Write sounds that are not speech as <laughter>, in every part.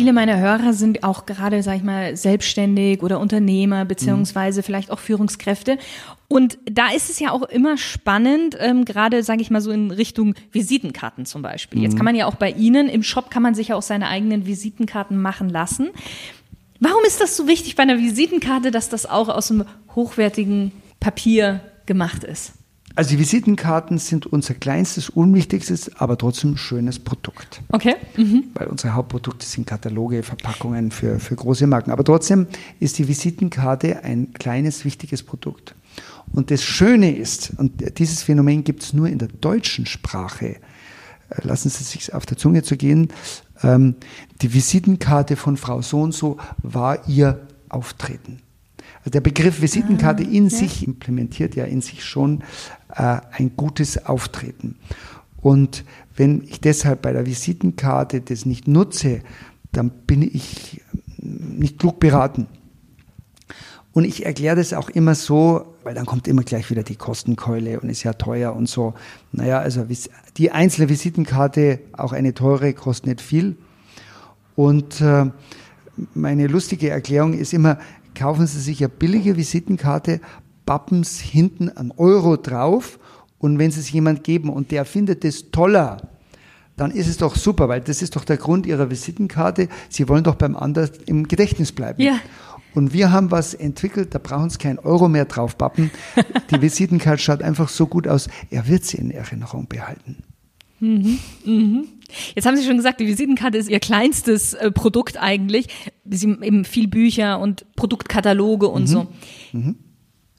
Viele meiner Hörer sind auch gerade, sag ich mal, selbstständig oder Unternehmer beziehungsweise mhm. vielleicht auch Führungskräfte. Und da ist es ja auch immer spannend, ähm, gerade, sage ich mal so in Richtung Visitenkarten zum Beispiel. Mhm. Jetzt kann man ja auch bei Ihnen im Shop kann man sich ja auch seine eigenen Visitenkarten machen lassen. Warum ist das so wichtig bei einer Visitenkarte, dass das auch aus einem hochwertigen Papier gemacht ist? Also die Visitenkarten sind unser kleinstes, unwichtigstes, aber trotzdem schönes Produkt. Okay. Mhm. Weil unsere Hauptprodukte sind Kataloge, Verpackungen für, für große Marken. Aber trotzdem ist die Visitenkarte ein kleines, wichtiges Produkt. Und das Schöne ist, und dieses Phänomen gibt es nur in der deutschen Sprache, äh, lassen Sie es sich auf der Zunge zu gehen, ähm, die Visitenkarte von Frau so und so war ihr Auftreten. Also der Begriff Visitenkarte ah, in ja. sich implementiert ja in sich schon äh, ein gutes Auftreten. Und wenn ich deshalb bei der Visitenkarte das nicht nutze, dann bin ich nicht klug beraten. Und ich erkläre das auch immer so, weil dann kommt immer gleich wieder die Kostenkeule und ist ja teuer und so. Naja, also die einzelne Visitenkarte, auch eine teure, kostet nicht viel. Und äh, meine lustige Erklärung ist immer, kaufen Sie sich eine billige Visitenkarte, pappen es hinten einen Euro drauf und wenn Sie es jemand geben und der findet es toller, dann ist es doch super, weil das ist doch der Grund Ihrer Visitenkarte. Sie wollen doch beim anderen im Gedächtnis bleiben. Ja. Und wir haben was entwickelt, da brauchen Sie keinen Euro mehr drauf pappen. <laughs> Die Visitenkarte schaut einfach so gut aus, er wird sie in Erinnerung behalten. Mhm, mhm. Jetzt haben Sie schon gesagt, die Visitenkarte ist Ihr kleinstes äh, Produkt eigentlich. Sie haben eben viel Bücher und Produktkataloge und mhm. so. Mhm.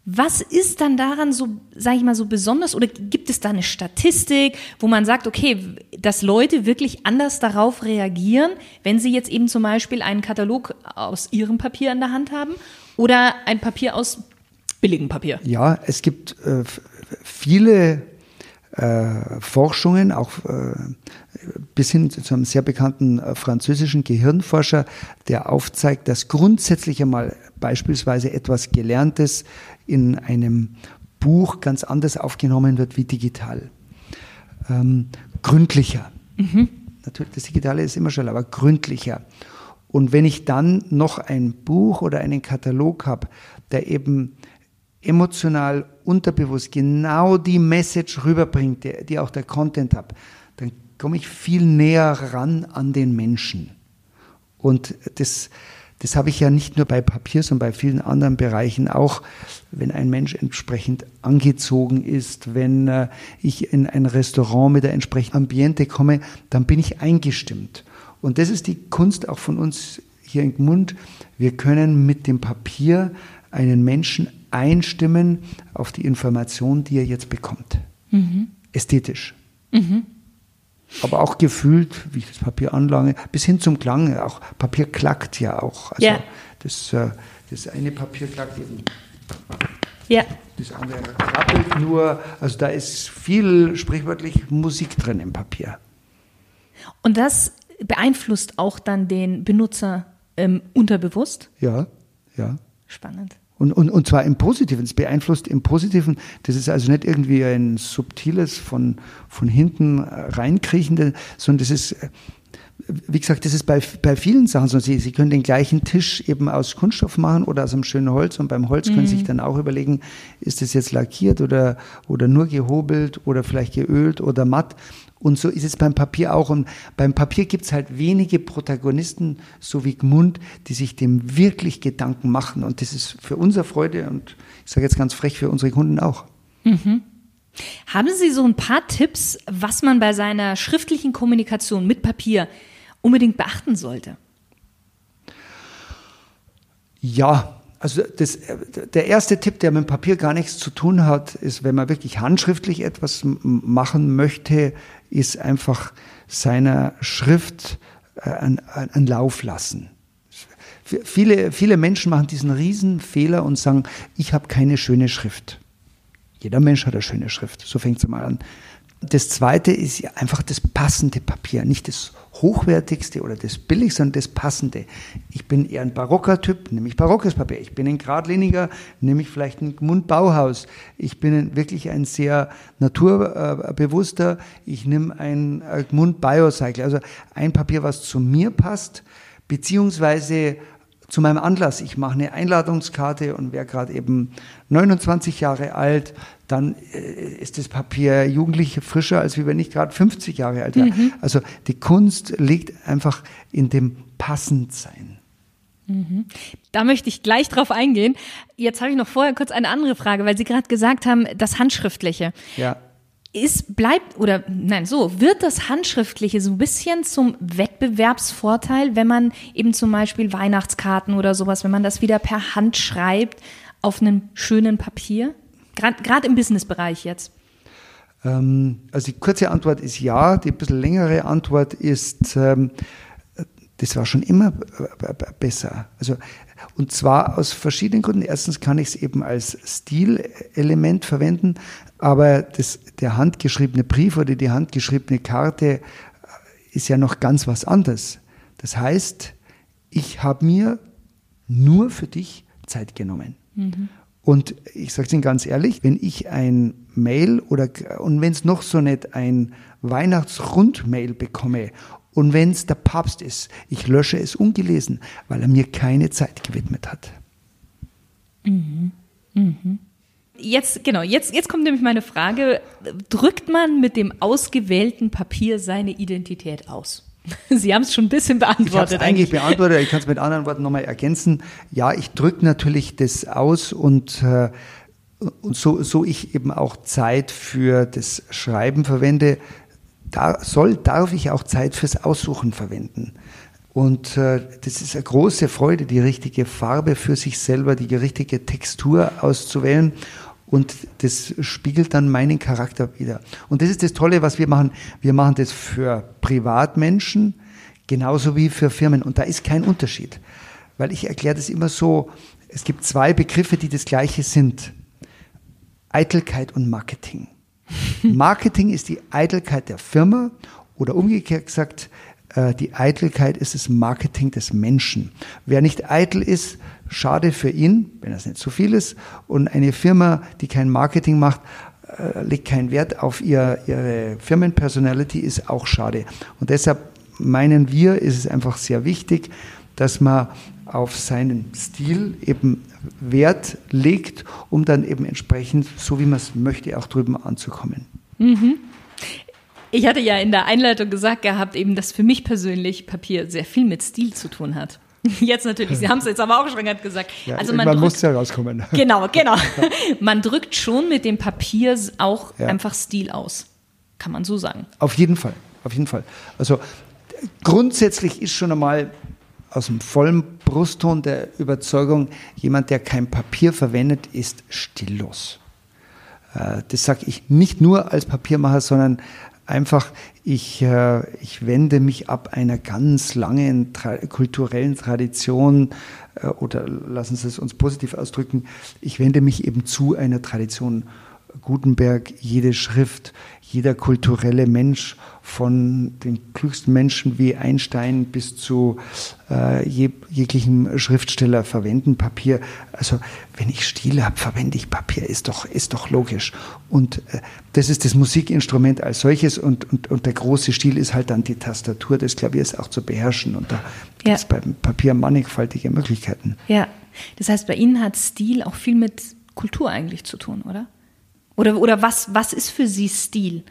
Was ist dann daran so, sage ich mal, so besonders? Oder gibt es da eine Statistik, wo man sagt, okay, dass Leute wirklich anders darauf reagieren, wenn sie jetzt eben zum Beispiel einen Katalog aus ihrem Papier in der Hand haben oder ein Papier aus billigem Papier? Ja, es gibt äh, viele äh, Forschungen, auch äh, bis hin zu einem sehr bekannten äh, französischen Gehirnforscher, der aufzeigt, dass grundsätzlich einmal beispielsweise etwas Gelerntes in einem Buch ganz anders aufgenommen wird wie digital. Ähm, gründlicher. Mhm. Natürlich, das Digitale ist immer schon, aber gründlicher. Und wenn ich dann noch ein Buch oder einen Katalog habe, der eben emotional unterbewusst genau die Message rüberbringt, die, auch der Content hat, dann komme ich viel näher ran an den Menschen. Und das, das habe ich ja nicht nur bei Papier, sondern bei vielen anderen Bereichen auch, wenn ein Mensch entsprechend angezogen ist, wenn äh, ich in ein Restaurant mit der entsprechenden Ambiente komme, dann bin ich eingestimmt. Und das ist die Kunst auch von uns hier in Gmund. Wir können mit dem Papier einen Menschen einstimmen auf die Information, die er jetzt bekommt. Mhm. Ästhetisch. Mhm. Aber auch gefühlt, wie ich das Papier anlange, bis hin zum Klang. Auch Papier klackt ja auch. Also ja. Das, äh, das eine Papier klackt eben. Ja. Das andere klappelt nur. Also da ist viel sprichwörtlich Musik drin im Papier. Und das beeinflusst auch dann den Benutzer ähm, unterbewusst? Ja, ja. Spannend. Und, und, und zwar im Positiven. Es beeinflusst im Positiven. Das ist also nicht irgendwie ein subtiles, von, von hinten reinkriechendes, sondern das ist, wie gesagt, das ist bei, bei vielen Sachen so. Sie, Sie können den gleichen Tisch eben aus Kunststoff machen oder aus einem schönen Holz. Und beim Holz mhm. können Sie sich dann auch überlegen, ist das jetzt lackiert oder, oder nur gehobelt oder vielleicht geölt oder matt. Und so ist es beim Papier auch. Und beim Papier gibt es halt wenige Protagonisten, so wie Gmund, die sich dem wirklich Gedanken machen. Und das ist für unsere Freude und ich sage jetzt ganz frech für unsere Kunden auch. Mhm. Haben Sie so ein paar Tipps, was man bei seiner schriftlichen Kommunikation mit Papier unbedingt beachten sollte? Ja, also das, der erste Tipp, der mit dem Papier gar nichts zu tun hat, ist, wenn man wirklich handschriftlich etwas machen möchte, ist einfach seiner Schrift äh, einen Lauf lassen. Viele, viele Menschen machen diesen Riesenfehler und sagen, ich habe keine schöne Schrift. Jeder Mensch hat eine schöne Schrift. So fängt es mal an. Das zweite ist einfach das passende Papier, nicht das hochwertigste oder das billigste, sondern das passende. Ich bin eher ein barocker Typ, nehme ich barockes Papier. Ich bin ein geradliniger, nehme ich vielleicht ein Mundbauhaus. Ich bin wirklich ein sehr naturbewusster, ich nehme ein Mund Biocycle, also ein Papier, was zu mir passt, beziehungsweise zu meinem Anlass. Ich mache eine Einladungskarte und wer gerade eben 29 Jahre alt, dann äh, ist das Papier Jugendliche frischer, als wenn ich gerade 50 Jahre alt wäre. Mhm. Also die Kunst liegt einfach in dem Passendsein. Mhm. Da möchte ich gleich drauf eingehen. Jetzt habe ich noch vorher kurz eine andere Frage, weil Sie gerade gesagt haben, das Handschriftliche. Ja ist, bleibt, oder nein, so, wird das Handschriftliche so ein bisschen zum Wettbewerbsvorteil, wenn man eben zum Beispiel Weihnachtskarten oder sowas, wenn man das wieder per Hand schreibt auf einem schönen Papier? Gerade im Businessbereich jetzt. Ähm, also die kurze Antwort ist ja, die ein bisschen längere Antwort ist, ähm, das war schon immer besser. Also, und zwar aus verschiedenen Gründen. Erstens kann ich es eben als Stilelement verwenden, aber das, der handgeschriebene Brief oder die handgeschriebene Karte äh, ist ja noch ganz was anderes. Das heißt, ich habe mir nur für dich Zeit genommen. Mhm. Und ich sage es Ihnen ganz ehrlich, wenn ich ein Mail oder und wenn es noch so nicht ein Weihnachtsrundmail bekomme und wenn es der Papst ist, ich lösche es ungelesen, weil er mir keine Zeit gewidmet hat. Mhm. Mhm. Jetzt, genau, jetzt, jetzt kommt nämlich meine Frage. Drückt man mit dem ausgewählten Papier seine Identität aus? <laughs> Sie haben es schon ein bisschen beantwortet. Ich eigentlich beantwortet, ich kann es mit anderen Worten nochmal ergänzen. Ja, ich drücke natürlich das aus und, äh, und so, so ich eben auch Zeit für das Schreiben verwende, da soll, darf ich auch Zeit fürs Aussuchen verwenden. Und äh, das ist eine große Freude, die richtige Farbe für sich selber, die richtige Textur auszuwählen. Und das spiegelt dann meinen Charakter wieder. Und das ist das Tolle, was wir machen. Wir machen das für Privatmenschen genauso wie für Firmen. Und da ist kein Unterschied. Weil ich erkläre das immer so, es gibt zwei Begriffe, die das gleiche sind. Eitelkeit und Marketing. <laughs> Marketing ist die Eitelkeit der Firma oder umgekehrt gesagt, äh, die Eitelkeit ist das Marketing des Menschen. Wer nicht eitel ist, schade für ihn, wenn das nicht zu viel ist. Und eine Firma, die kein Marketing macht, äh, legt keinen Wert auf ihr, ihre Firmenpersonality, ist auch schade. Und deshalb meinen wir, ist es einfach sehr wichtig, dass man auf seinen Stil eben Wert legt, um dann eben entsprechend, so wie man es möchte, auch drüben anzukommen. Mhm. Ich hatte ja in der Einleitung gesagt gehabt, eben, dass für mich persönlich Papier sehr viel mit Stil zu tun hat. <laughs> Jetzt natürlich, Sie haben es jetzt aber auch schon gerade gesagt. Ja, also man, muss ja rauskommen. <laughs> <laughs> Genau, genau. Man drückt schon mit dem Papier auch ja. einfach Stil aus. Kann man so sagen. Auf jeden Fall, auf jeden Fall. Also grundsätzlich ist schon einmal aus dem vollen Brustton der Überzeugung, jemand, der kein Papier verwendet, ist stillos. Äh, das sage ich nicht nur als Papiermacher, sondern einfach, ich, äh, ich wende mich ab einer ganz langen tra kulturellen Tradition äh, oder lassen Sie es uns positiv ausdrücken, ich wende mich eben zu einer Tradition Gutenberg, jede Schrift, jeder kulturelle Mensch, von den klügsten Menschen wie Einstein bis zu äh, jeg jeglichem Schriftsteller verwenden Papier. Also wenn ich Stil habe, verwende ich Papier, ist doch, ist doch logisch. Und äh, das ist das Musikinstrument als solches und, und, und der große Stil ist halt dann die Tastatur des Klaviers auch zu beherrschen. Und da gibt es beim Papier mannigfaltige Möglichkeiten. Ja, das heißt, bei Ihnen hat Stil auch viel mit Kultur eigentlich zu tun, oder? Oder, oder was, was ist für Sie Stil?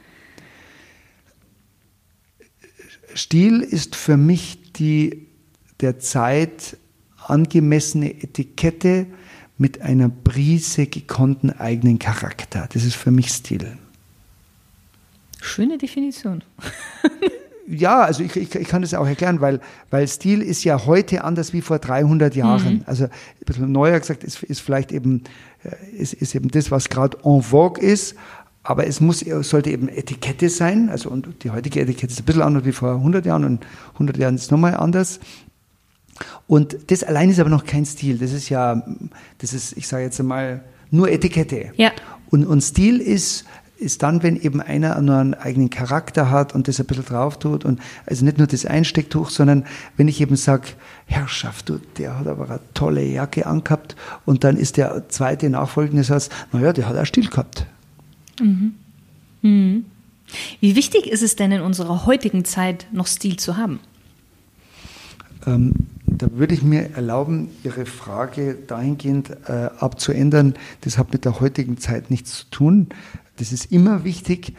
Stil ist für mich die der Zeit angemessene Etikette mit einer Prise gekonnten eigenen Charakter. Das ist für mich Stil. Schöne Definition. <laughs> ja, also ich, ich, ich, kann das auch erklären, weil, weil Stil ist ja heute anders wie vor 300 Jahren. Mhm. Also ein bisschen neuer gesagt ist, ist vielleicht eben, ist, ist eben das, was gerade en vogue ist, aber es muss, sollte eben Etikette sein. Also, und die heutige Etikette ist ein bisschen anders wie vor 100 Jahren und 100 Jahren ist es nochmal anders. Und das allein ist aber noch kein Stil. Das ist ja, das ist, ich sage jetzt einmal, nur Etikette. Ja. Und, und Stil ist, ist dann, wenn eben einer nur einen eigenen Charakter hat und das ein bisschen drauf tut und also nicht nur das Einstecktuch, sondern wenn ich eben sage, Herrschaft, du, der hat aber eine tolle Jacke angehabt und dann ist der zweite nachfolgende Satz, naja, der hat auch Stil gehabt. Mhm. Mhm. Wie wichtig ist es denn in unserer heutigen Zeit noch Stil zu haben? Ähm, Da würde ich mir erlauben, Ihre Frage dahingehend äh, abzuändern. Das hat mit der heutigen Zeit nichts zu tun. Das ist immer wichtig.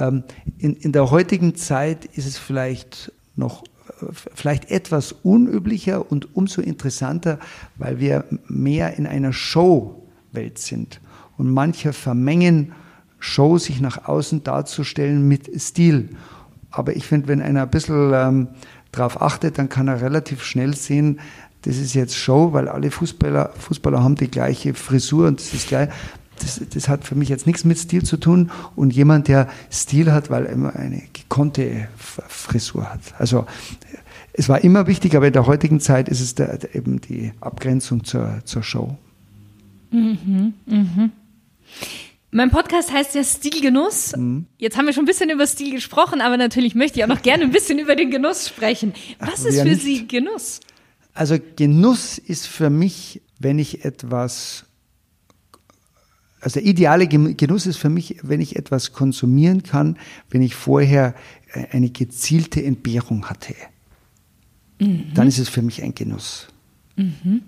Ähm, in, in der heutigen Zeit ist es vielleicht noch äh, vielleicht etwas unüblicher und umso interessanter, weil wir mehr in einer Show-Welt sind. Und manche vermengen Show, sich nach außen darzustellen mit Stil. Aber ich finde, wenn einer ein bisschen ähm, darauf achtet, dann kann er relativ schnell sehen, das ist jetzt Show, weil alle Fußballer, Fußballer haben die gleiche Frisur und das ist gleich. Das, das hat für mich jetzt nichts mit Stil zu tun und jemand, der Stil hat, weil er immer eine gekonnte Frisur hat. Also es war immer wichtig, aber in der heutigen Zeit ist es der, eben die Abgrenzung zur, zur Show. Mhm, mhm. Mein Podcast heißt ja Stilgenuss. Mhm. Jetzt haben wir schon ein bisschen über Stil gesprochen, aber natürlich möchte ich auch noch gerne ein bisschen über den Genuss sprechen. Was Ach, ist für nicht. Sie Genuss? Also Genuss ist für mich, wenn ich etwas, also der ideale Genuss ist für mich, wenn ich etwas konsumieren kann, wenn ich vorher äh, eine gezielte Entbehrung hatte. Mhm. Dann ist es für mich ein Genuss. Mhm.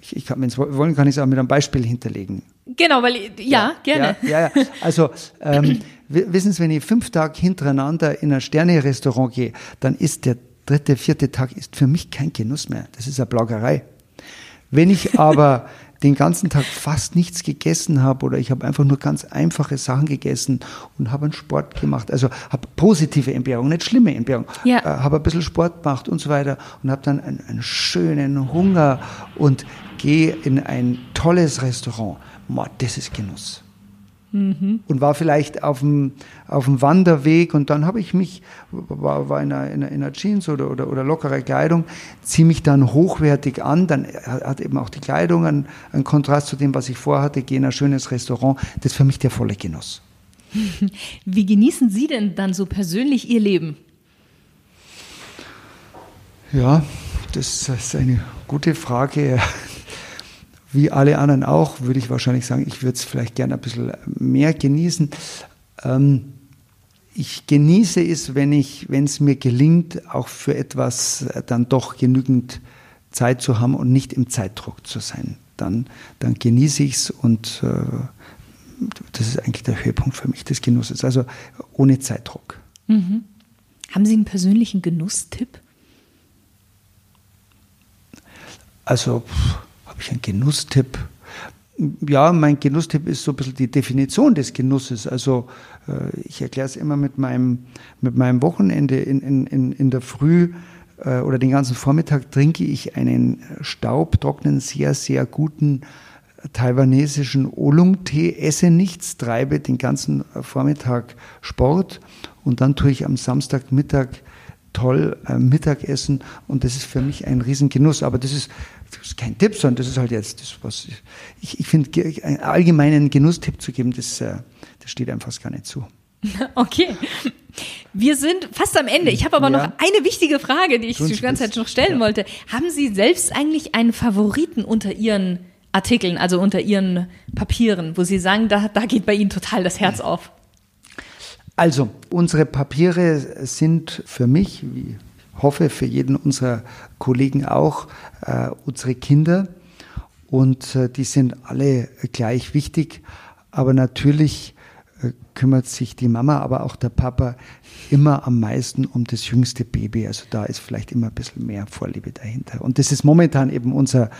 Ich, ich kann, wenn Sie wollen, kann ich es auch mit einem Beispiel hinterlegen. Genau, weil, ja, ja gerne. Ja, ja. Also, ähm, wissen Sie, wenn ich fünf Tage hintereinander in ein Sterne-Restaurant gehe, dann ist der dritte, vierte Tag ist für mich kein Genuss mehr. Das ist eine Plagerei. Wenn ich aber <laughs> den ganzen Tag fast nichts gegessen habe oder ich habe einfach nur ganz einfache Sachen gegessen und habe einen Sport gemacht, also habe positive Entbehrung, nicht schlimme Entbehrung, ja. äh, habe ein bisschen Sport gemacht und so weiter und habe dann einen, einen schönen Hunger und gehe in ein tolles Restaurant das ist Genuss. Mhm. Und war vielleicht auf dem, auf dem Wanderweg und dann habe ich mich, war, war in, einer, in, einer, Jeans oder, oder, oder lockere Kleidung, ziehe mich dann hochwertig an, dann hat eben auch die Kleidung einen, einen Kontrast zu dem, was ich vorhatte, gehe in ein schönes Restaurant, das ist für mich der volle Genuss. <laughs> Wie genießen Sie denn dann so persönlich Ihr Leben? Ja, das ist eine gute Frage wie alle anderen auch, würde ich wahrscheinlich sagen, ich würde es vielleicht gerne ein bisschen mehr genießen. Ähm, ich genieße es, wenn ich, wenn es mir gelingt, auch für etwas dann doch genügend Zeit zu haben und nicht im Zeitdruck zu sein. Dann, dann genieße ich es und äh, das ist eigentlich der Höhepunkt für mich des Genusses. Also ohne Zeitdruck. Mhm. Haben Sie einen persönlichen Genusstipp? Also pff, ich einen Genusstipp? Ja, mein Genusstipp ist so ein bisschen die Definition des Genusses. Also äh, ich erkläre es immer mit meinem, mit meinem Wochenende in, in, in der Früh äh, oder den ganzen Vormittag trinke ich einen staubtrockenen, sehr, sehr guten taiwanesischen Oolong-Tee, esse nichts, treibe den ganzen Vormittag Sport und dann tue ich am Samstagmittag toll äh, Mittagessen und das ist für mich ein Riesengenuss. Aber das ist, das ist kein Tipp, sondern das ist halt jetzt das, was ich, ich finde, einen allgemeinen Genusstipp zu geben, das, äh, das steht einfach gar nicht zu. <laughs> Okay. Wir sind fast am Ende. Ich habe aber ja. noch eine wichtige Frage, die ich die ganze Zeit noch stellen ja. wollte. Haben Sie selbst eigentlich einen Favoriten unter Ihren Artikeln, also unter Ihren Papieren, wo Sie sagen, da, da geht bei Ihnen total das Herz auf? Also, unsere Papiere sind für mich, wie hoffe für jeden unserer Kollegen auch, äh, unsere Kinder. Und äh, die sind alle gleich wichtig. Aber natürlich äh, kümmert sich die Mama, aber auch der Papa immer am meisten um das jüngste Baby. Also da ist vielleicht immer ein bisschen mehr Vorliebe dahinter. Und das ist momentan eben unser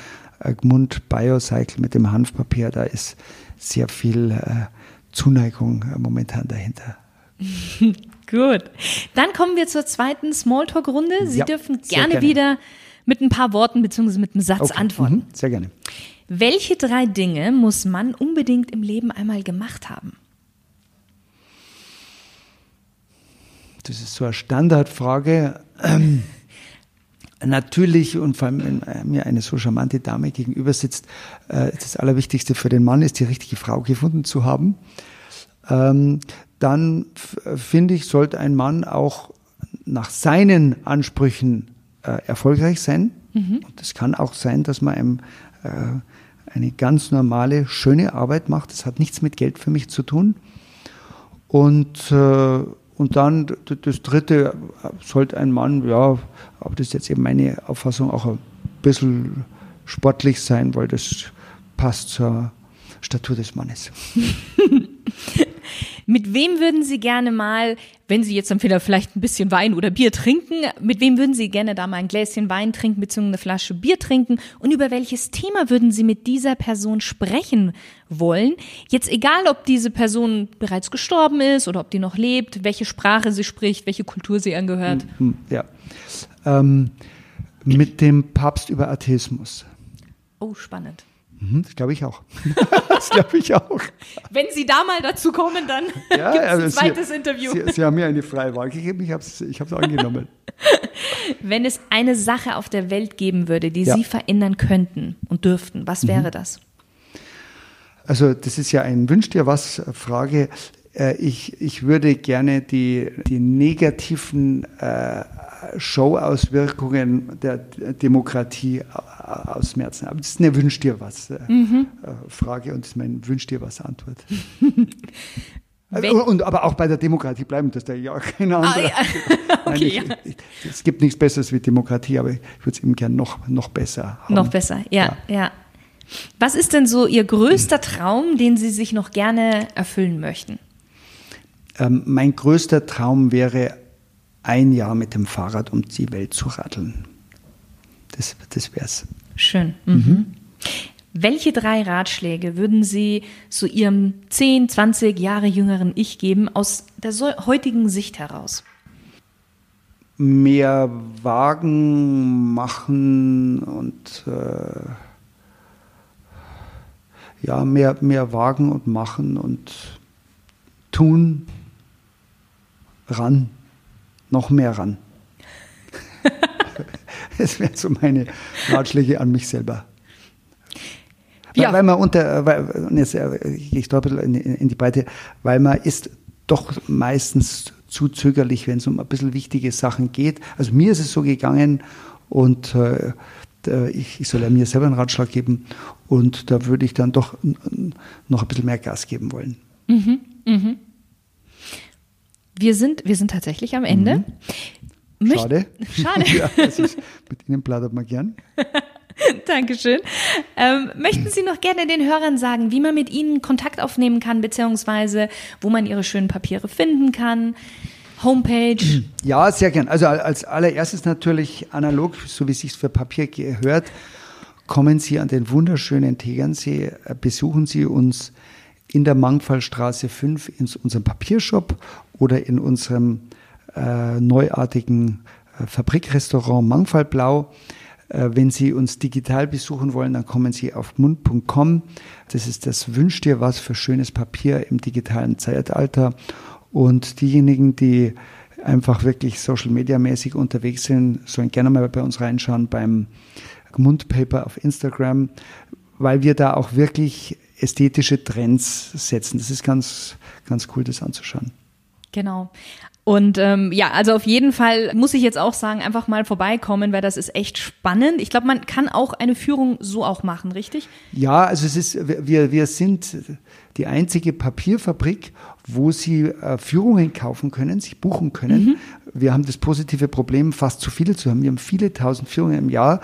äh, Gmund Biocycle mit dem Hanfpapier. Da ist sehr viel äh, Zuneigung äh, momentan dahinter. <laughs> Gut. Dann kommen wir zur zweiten Smalltalk-Runde. Sie ja, dürfen gerne, gerne, wieder mit ein paar Worten bzw. mit einem Satz okay. antworten. Mhm, sehr gerne. Welche drei Dinge muss man unbedingt im Leben einmal gemacht haben? Das ist so eine Standardfrage. Ähm, natürlich, und vor allem, wenn äh, mir eine so charmante Dame gegenüber sitzt, äh, das Allerwichtigste für den Mann ist, die richtige Frau gefunden zu haben. Ähm, dann finde ich, sollte ein Mann auch nach seinen Ansprüchen äh, erfolgreich sein. Mhm. Und es kann auch sein, dass man einem äh, eine ganz normale, schöne Arbeit macht. Das hat nichts mit Geld für mich zu tun. Und, äh, und Und dann das dritte sollte ein Mann, ja, aber das ist jetzt eben meine Auffassung, auch ein bisschen sportlich sein, weil das passt zur Statur des Mannes. <laughs> Mit wem würden Sie gerne mal, wenn Sie jetzt dann vielleicht ein bisschen Wein oder Bier trinken, mit wem würden Sie gerne da mal ein Gläschen Wein trinken bzw. eine Flasche Bier trinken und über welches Thema würden Sie mit dieser Person sprechen wollen? Jetzt egal, ob diese Person bereits gestorben ist oder ob die noch lebt, welche Sprache sie spricht, welche Kultur sie angehört. Hm, hm, ja. Ähm, mit dem Papst über Atheismus. Oh, spannend. Mhm, das glaube ich auch. <laughs> das glaube ich auch. Wenn Sie da mal dazu kommen, dann ja, <laughs> gibt es ein also zweites Sie, Interview. Sie, Sie, haben mir eine freie Wahl gegeben, ich habe es ich angenommen. <laughs> Wenn es eine Sache auf der Welt geben würde, die ja. Sie verändern könnten und dürften, was wäre mhm. das? Also das ist ja ein Wünsch dir was Frage. Äh, ich, ich würde gerne die, die negativen äh, Showauswirkungen der Demokratie ausmerzen. Aber das ist eine Wünsch dir was äh, mhm. Frage und das ist mein Wünsch dir was Antwort. <laughs> Also, und, aber auch bei der Demokratie bleiben, das ist ja keine andere. Ah, ja. <laughs> okay, Nein, ich, ich, es gibt nichts Besseres wie Demokratie, aber ich würde es eben gerne noch, noch besser haben. Noch besser, ja, ja, ja. Was ist denn so Ihr größter Traum, den Sie sich noch gerne erfüllen möchten? Ähm, mein größter Traum wäre, ein Jahr mit dem Fahrrad um die Welt zu radeln. Das, das wäre es. Schön. Mhm. Mhm. Welche drei Ratschläge würden Sie zu Ihrem 10, 20 Jahre jüngeren Ich geben aus der heutigen Sicht heraus? Mehr wagen, machen und äh, ja, mehr, mehr wagen und machen und tun, ran, noch mehr ran. <laughs> Das wären so meine Ratschläge an mich selber. Weil, ja. weil man unter, weil, jetzt äh, gehe ich da ein bisschen in, in die Breite, weil man ist doch meistens zu zögerlich, wenn es um ein bisschen wichtige Sachen geht. Also mir ist es so gegangen und äh, ich, ich, soll ja mir selber einen Ratschlag geben und da würde ich dann doch noch ein bisschen mehr Gas geben wollen. Mhm, mhm. Wir, sind, wir sind tatsächlich am Ende. Mhm. Schade. <laughs> Schade. <laughs> ja, ist, mit Ihnen plaudert man gern. Dankeschön. Ähm, möchten Sie noch gerne den Hörern sagen, wie man mit Ihnen Kontakt aufnehmen kann, beziehungsweise wo man Ihre schönen Papiere finden kann? Homepage? <clears throat> Ja, sehr gern. Also als allererstes natürlich analog, so wie es sich für Papier gehört, kommen Sie an den wunderschönen Tegernsee, äh, besuchen Sie uns in der Mangfallstraße 5 in unserem Papiershop oder in unserem äh, neuartigen äh, Fabrikrestaurant Mangfallblau. Äh, wenn Sie uns digital besuchen wollen, dann kommen Sie auf mund.com. Das ist das Wünsch dir was für schönes Papier im digitalen Zeitalter. Und diejenigen, die einfach wirklich Social Media mäßig unterwegs sind, sollen gerne mal bei uns reinschauen beim Mundpaper auf Instagram, weil wir da auch wirklich ästhetische Trends setzen. Das ist ganz, ganz cool, das anzuschauen. Genau. Und ähm, ja, also auf jeden Fall muss ich jetzt auch sagen, einfach mal vorbeikommen, weil das ist echt spannend. Ich glaube, man kann auch eine Führung so auch machen, richtig? Ja, also es ist, wir, wir sind die einzige Papierfabrik, wo Sie äh, Führungen kaufen können, sich buchen können. Mhm. Wir haben das positive Problem, fast zu viele zu haben. Wir haben viele tausend Führungen im Jahr.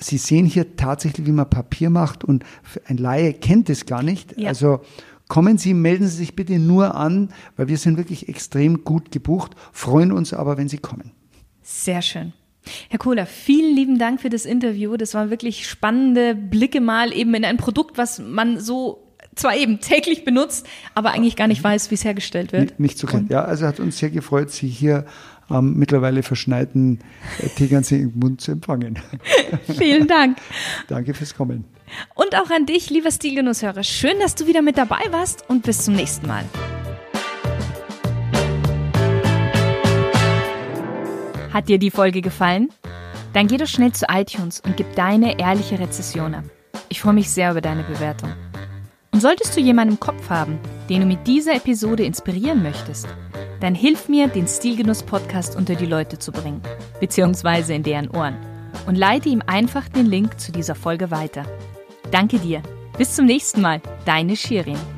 Sie sehen hier tatsächlich, wie man Papier macht und ein Laie kennt es gar nicht. Ja. Also Kommen Sie, melden Sie sich bitte nur an, weil wir sind wirklich extrem gut gebucht, freuen uns aber, wenn Sie kommen. Sehr schön. Herr Kohler, vielen lieben Dank für das Interview. Das waren wirklich spannende Blicke mal eben in ein Produkt, was man so zwar eben täglich benutzt, aber eigentlich gar nicht weiß, wie es hergestellt wird. Nicht, nicht so kennen. Ja, also hat uns sehr gefreut, Sie hier am mittlerweile verschneiten äh, Tegernsee im Mund zu empfangen. <laughs> Vielen Dank. Danke fürs Kommen. Und auch an dich, lieber Stilgenusshörer. Schön, dass du wieder mit dabei warst und bis zum nächsten Mal. Hat dir die Folge gefallen? Dann geh doch schnell zu iTunes und gib deine ehrliche Rezession ab. Ich freue mich sehr über deine Bewertung. Und solltest du jemanden im Kopf haben, den du mit dieser Episode inspirieren möchtest, dann hilf mir, den Stilgenuss-Podcast unter die Leute zu bringen, beziehungsweise in deren Ohren, und leite ihm einfach den Link zu dieser Folge weiter. Danke dir. Bis zum nächsten Mal. Deine Shirin.